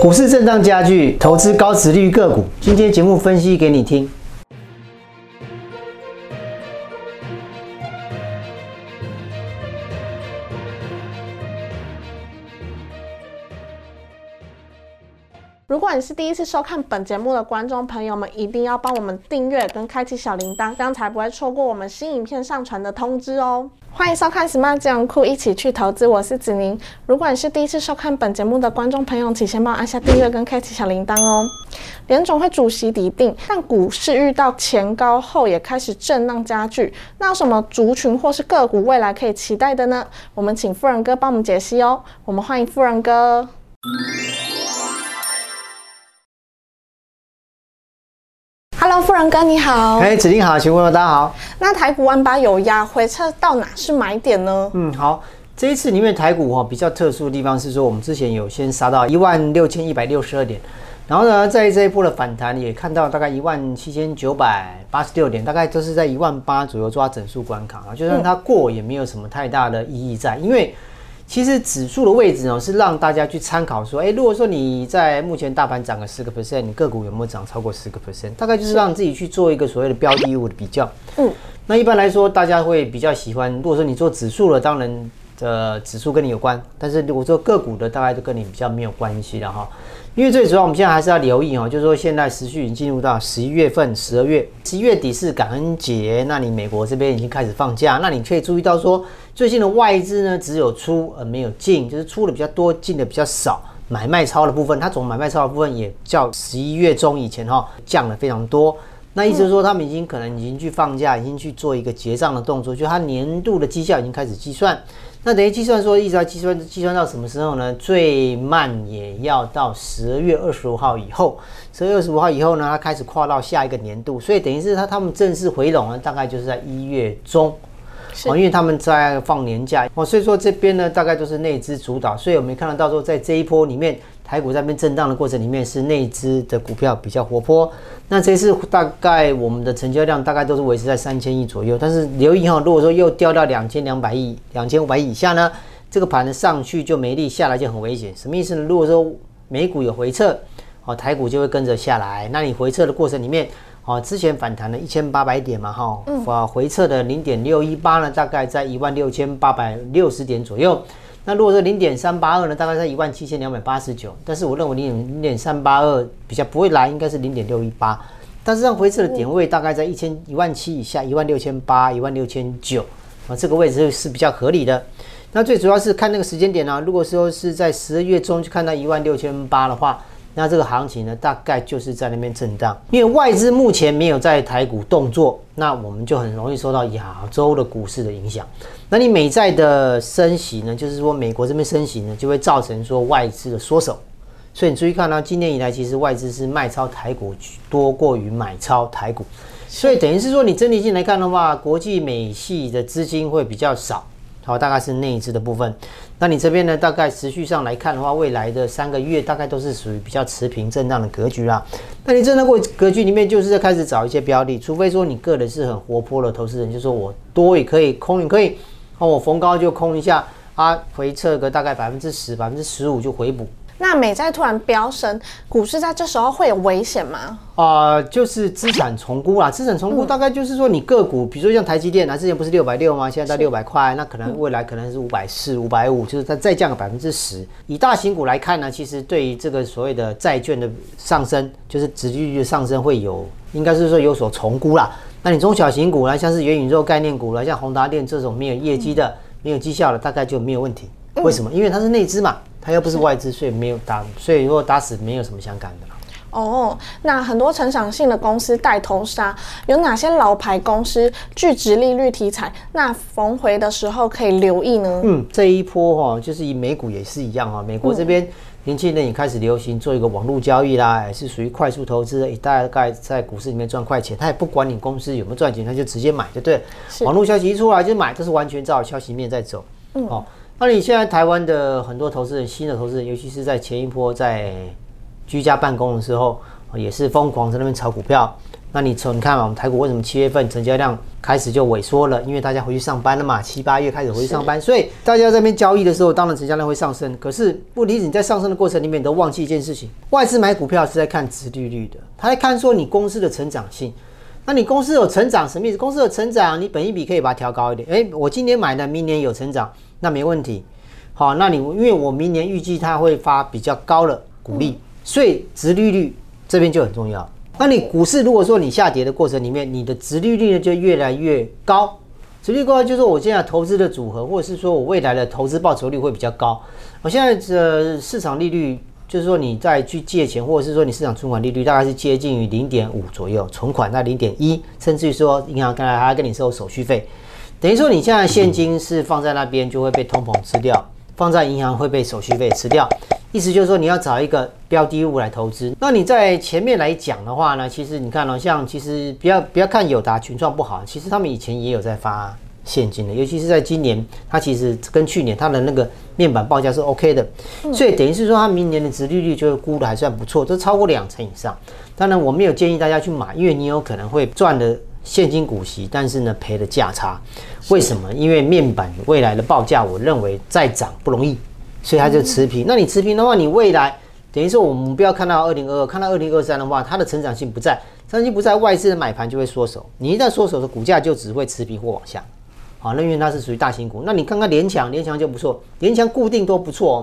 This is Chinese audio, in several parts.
股市震荡加剧，投资高值率个股。今天节目分析给你听。果你是第一次收看本节目的观众朋友们，一定要帮我们订阅跟开启小铃铛，这样才不会错过我们新影片上传的通知哦。欢迎收看 Smart 金融库，一起去投资，我是子宁。如果你是第一次收看本节目的观众朋友，请先帮我按下订阅跟开启小铃铛哦。联总会主席底定，但股市遇到前高后也开始震荡加剧，那有什么族群或是个股未来可以期待的呢？我们请富人哥帮我们解析哦。我们欢迎富人哥。Hello，富人哥你好。哎，子林好，请问大家好。那台股万八有压回撤到哪是买点呢？嗯，好，这一次里面台股哈比较特殊的地方是说，我们之前有先杀到一万六千一百六十二点，然后呢，在这一波的反弹也看到大概一万七千九百八十六点，大概都是在一万八左右抓整数关卡啊，就算它过也没有什么太大的意义在，因为。其实指数的位置呢，是让大家去参考说，哎，如果说你在目前大盘涨个十个 percent，你个股有没有涨超过十个 percent？大概就是让自己去做一个所谓的标的物的比较。嗯，那一般来说，大家会比较喜欢，如果说你做指数了，当然的指数跟你有关，但是如果说个股的，大概就跟你比较没有关系了哈。因为最主要，我们现在还是要留意哦，就是说现在时序已经进入到十一月份、十二月、十一月底是感恩节，那你美国这边已经开始放假，那你可以注意到说，最近的外资呢只有出而没有进，就是出的比较多，进的比较少。买卖超的部分，它总买卖超的部分也较十一月中以前哈降了非常多。那意思说，他们已经可能已经去放假，已经去做一个结账的动作，就它年度的绩效已经开始计算。那等于计算说，一直要计算计算到什么时候呢？最慢也要到十二月二十五号以后。十二月二十五号以后呢，它开始跨到下一个年度，所以等于是它他们正式回笼呢，大概就是在一月中。哦，因为他们在放年假哦，所以说这边呢，大概都是内资主导，所以我们看得到说，在这一波里面，台股在边震荡的过程里面，是内资的股票比较活泼。那这次大概我们的成交量大概都是维持在三千亿左右，但是留意哈，如果说又掉到两千两百亿、两千五百亿以下呢，这个盘呢上去就没力，下来就很危险。什么意思呢？如果说美股有回撤，哦，台股就会跟着下来。那你回撤的过程里面。哦，之前反弹了一千八百点嘛，哈，啊，回撤的零点六一八呢，大概在一万六千八百六十点左右。那如果说零点三八二呢，大概在一万七千两百八十九。但是我认为零点零点三八二比较不会来，应该是零点六一八。但是让回撤的点位大概在一千一万七以下，一万六千八、一万六千九啊，这个位置是比较合理的。那最主要是看那个时间点呢，如果说是在十二月中就看到一万六千八的话。那这个行情呢，大概就是在那边震荡，因为外资目前没有在台股动作，那我们就很容易受到亚洲的股市的影响。那你美债的升息呢，就是说美国这边升息呢，就会造成说外资的缩手。所以你注意看到，今年以来其实外资是卖超台股多过于买超台股，所以等于是说你整体性来看的话，国际美系的资金会比较少。好，大概是内资的部分。那你这边呢？大概持续上来看的话，未来的三个月大概都是属于比较持平震荡的格局啦。那你震荡过格局里面，就是在开始找一些标的，除非说你个人是很活泼的投资人，就说我多也可以，空也可以。那，我逢高就空一下，啊，回撤个大概百分之十、百分之十五就回补。那美债突然飙升，股市在这时候会有危险吗？啊，就是资产重估啦。资产重估大概就是说，你个股，比如说像台积电，啊之前不是六百六吗？现在到六百块，那可能未来可能是五百四、五百五，就是它再降个百分之十。以大型股来看呢，其实对于这个所谓的债券的上升，就是殖利率的上升会有，应该是说有所重估啦。那你中小型股呢，像是元宇宙概念股了，像宏达电这种没有业绩的、没有绩效的，大概就没有问题。为什么？因为它是内资嘛。它又不是外资，所以没有打，所以如果打死没有什么相干的哦，那很多成长性的公司带头杀，有哪些老牌公司具值利率题材？那逢回的时候可以留意呢？嗯，这一波哈，就是以美股也是一样哈。美国这边年轻人也开始流行做一个网络交易啦，也是属于快速投资，大概在股市里面赚快钱。他也不管你公司有没有赚钱，他就直接买就对了。网络消息一出来就买，这是完全照消息面在走。嗯，哦。那你现在台湾的很多投资人，新的投资人，尤其是在前一波在居家办公的时候，也是疯狂在那边炒股票。那你从你看嘛，我们台股为什么七月份成交量开始就萎缩了？因为大家回去上班了嘛，七八月开始回去上班，所以大家在那边交易的时候，当然成交量会上升。可是问题是你在上升的过程里面，都忘记一件事情：外资买股票是在看殖利率的，他在看说你公司的成长性。那你公司有成长什么意思？公司有成长，你本一笔可以把它调高一点。诶，我今年买的，明年有成长，那没问题。好，那你因为我明年预计它会发比较高的股利，所以殖利率这边就很重要。那你股市如果说你下跌的过程里面，你的殖利率呢就越来越高，殖利率高就是我现在投资的组合，或者是说我未来的投资报酬率会比较高。我现在的市场利率就是说你再去借钱，或者是说你市场存款利率大概是接近于零点五左右，存款在零点一，甚至于说银行刚才还跟你收手续费，等于说你现在现金是放在那边就会被通膨吃掉，放在银行会被手续费吃掉。意思就是说，你要找一个标的物来投资。那你在前面来讲的话呢，其实你看哦，像其实不要不要看友达群创不好，其实他们以前也有在发现金的，尤其是在今年，它其实跟去年它的那个面板报价是 OK 的，所以等于是说它明年的殖利率就估的还算不错，都超过两成以上。当然我没有建议大家去买，因为你有可能会赚的现金股息，但是呢赔的价差。为什么？因为面板未来的报价，我认为再涨不容易。所以它就持平。那你持平的话，你未来等于说我们不要看到二零二二，看到二零二三的话，它的成长性不在，成长性不在，外资的买盘就会缩手。你一旦缩手的股价就只会持平或往下。好，那因为它是属于大型股。那你看看联强，联强就不错，联强固定都不错哦。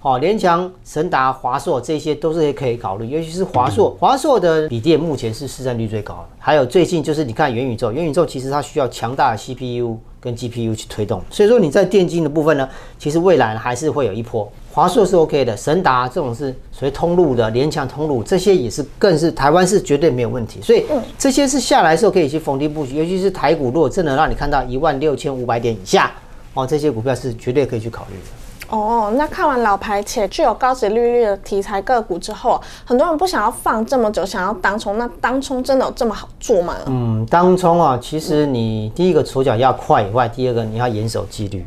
好，联强、神达、华硕这些都是可以考虑，尤其是华硕，华硕的笔电目前是市占率最高的。还有最近就是你看元宇宙，元宇宙其实它需要强大的 CPU。跟 GPU 去推动，所以说你在电竞的部分呢，其实未来还是会有一波。华硕是 OK 的，神达这种是属于通路的，联强通路这些也是更是台湾是绝对没有问题。所以这些是下来时候可以去逢低布局，尤其是台股，如果真的让你看到一万六千五百点以下，哦，这些股票是绝对可以去考虑的。哦，那看完老牌且具有高值利率的题材个股之后，很多人不想要放这么久，想要当冲。那当冲真的有这么好做吗？嗯，当冲啊，其实你第一个手脚要快以外，第二个你要严守纪律，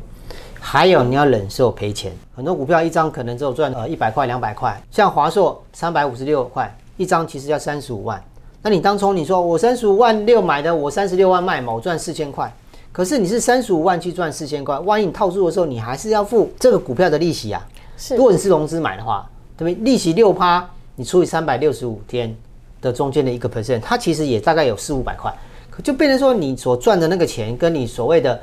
还有你要忍受赔钱。很多股票一张可能只有赚呃一百块、两百块，像华硕三百五十六块一张，其实要三十五万。那你当初，你说我三十五万六买的，我三十六万卖，我赚四千块。可是你是三十五万去赚四千块，万一你套住的时候，你还是要付这个股票的利息啊。是，如果你是融资买的话，对不对？利息六趴，你除以三百六十五天的中间的一个 percent，它其实也大概有四五百块，可就变成说你所赚的那个钱跟你所谓的。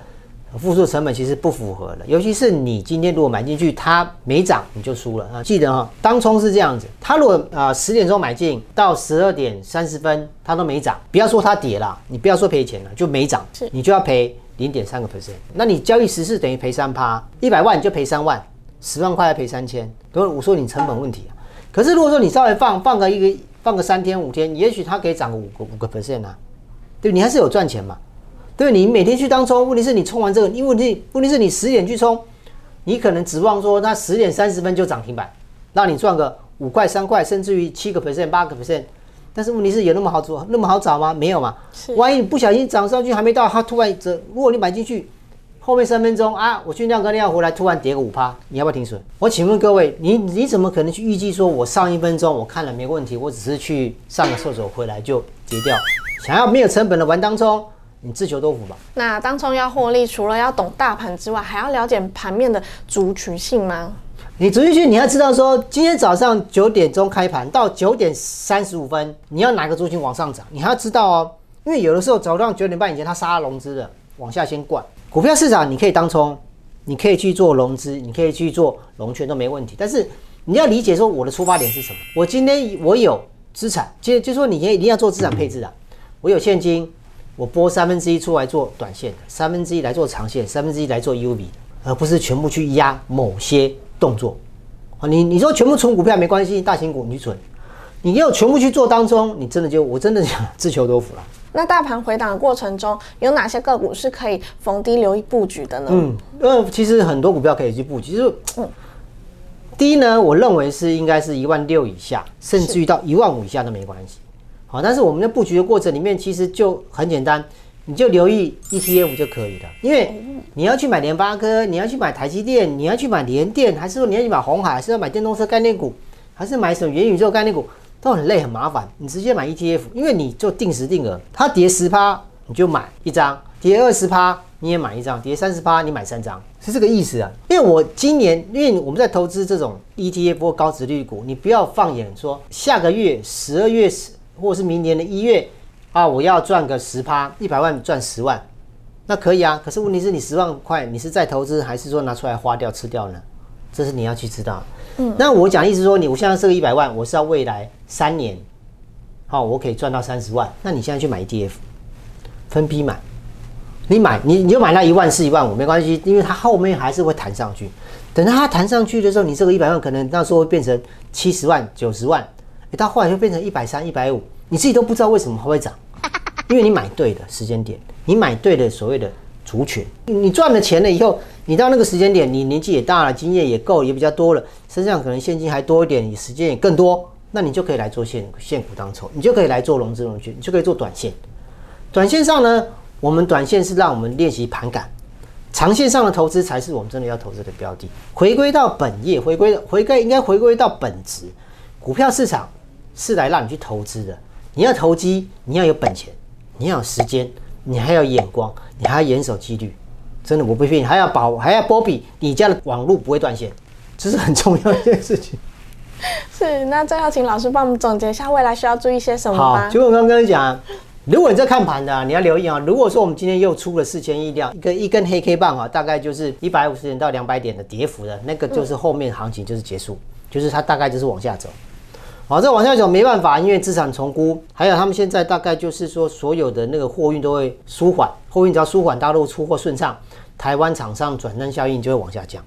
付出成本其实不符合的，尤其是你今天如果买进去，它没涨你就输了啊！记得哈，当冲是这样子，它如果啊十点钟买进到十二点三十分它都没涨，不要说它跌了，你不要说赔钱了，就没涨，你就要赔零点三个 percent。那你交易十次等于赔三趴，一百万你就赔三万，十万块要赔三千。等会我说你成本问题啊，可是如果说你稍微放放个一个放个三天五天，也许它可以涨个五个五个 percent 啊，对，你还是有赚钱嘛。对你每天去当冲，问题是你冲完这个，因为问题问题是你十点去冲，你可能指望说它十点三十分就涨停板，让你赚个五块三块，甚至于七个 percent 八个 percent。但是问题是有那么好做那么好找吗？没有嘛。万一你不小心涨上去还没到，它突然这，如果你买进去，后面三分钟啊，我去晾个晾回来，突然跌个五趴，你要不要停损？我请问各位，你你怎么可能去预计说我上一分钟我看了没问题，我只是去上个厕所回来就跌掉？想要没有成本的玩当冲？你自求多福吧。那当冲要获利，除了要懂大盘之外，还要了解盘面的族群性吗？你族群性，你要知道说，今天早上九点钟开盘到九点三十五分，你要哪个族群往上涨？你还要知道哦，因为有的时候早上九点半以前它杀融资的，往下先灌。股票市场你可以当冲，你可以去做融资，你可以去做融券都没问题。但是你要理解说我的出发点是什么？我今天我有资产，就就说你一定要做资产配置的。我有现金。我拨三分之一出来做短线的，三分之一来做长线，三分之一来做 U V 而不是全部去压某些动作。啊，你你说全部存股票没关系，大型股你存，你要全部去做当中，你真的就我真的想自求多福了。那大盘回档的过程中，有哪些个股是可以逢低留意布局的呢？嗯，呃，其实很多股票可以去布局，就是，嗯，第一呢，我认为是应该是一万六以下，甚至于到一万五以下都没关系。好，但是我们在布局的过程里面，其实就很简单，你就留意 ETF 就可以了。因为你要去买联发科，你要去买台积电，你要去买联电，还是说你要去买红海，还是要买电动车概念股，还是买什么元宇宙概念股？都很累很麻烦。你直接买 ETF，因为你就定时定额，它跌十趴你就买一张，跌二十趴你也买一张，跌三十趴你买三张，是这个意思啊。因为我今年，因为我们在投资这种 ETF 或高值率股，你不要放眼说下个月十二月十或者是明年的一月啊，我要赚个十趴，一百万赚十万。那可以啊，可是问题是你十万块，你是在投资还是说拿出来花掉吃掉呢？这是你要去知道。嗯，那我讲意思说，你我现在这个一百万，我是要未来三年，好，我可以赚到三十万。那你现在去买 ETF，分批买，你买你你就买那一万是一万五没关系，因为它后面还是会弹上去。等到它弹上去的时候，你这个一百万可能到时候会变成七十万、九十万，哎，到后来就变成一百三、一百五，你自己都不知道为什么会涨，因为你买对了时间点。你买对了所谓的族群，你赚了钱了以后，你到那个时间点，你年纪也大了，经验也够，也比较多了，身上可能现金还多一点，你时间也更多，那你就可以来做现现股当筹，你就可以来做融资融券，你就可以做短线。短线上呢，我们短线是让我们练习盘感，长线上的投资才是我们真的要投资的标的。回归到本业，回归回归应该回归到本质，股票市场是来让你去投资的，你要投机，你要有本钱，你要有时间。你还要眼光，你还要严守纪律，真的我不骗你，还要保，还要波比你家的网络不会断线，这是很重要一件事情。是，那最后请老师帮我们总结一下未来需要注意些什么好，就我刚刚跟你讲，如果你在看盘的，你要留意啊。如果说我们今天又出了四千亿量，一根一根黑 K 棒啊，大概就是一百五十点到两百点的跌幅的那个，就是后面行情就是结束，就是它大概就是往下走。好，再往下走没办法，因为资产重估，还有他们现在大概就是说，所有的那个货运都会舒缓，货运只要舒缓，大陆出货顺畅，台湾厂商转单效应就会往下降。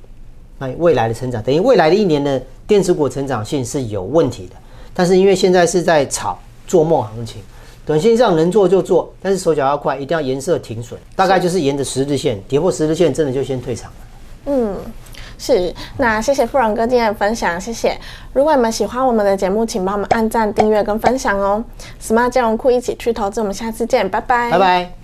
那未来的成长，等于未来的一年的电子股成长性是有问题的。但是因为现在是在炒做梦行情，短线上能做就做，但是手脚要快，一定要颜色停损，大概就是沿着十日线，跌破十日线，真的就先退场了。嗯。是，那谢谢富荣哥今天的分享，谢谢。如果你们喜欢我们的节目，请帮我们按赞、订阅跟分享哦。Smart 金融库一起去投资，我们下次见，拜拜，拜拜。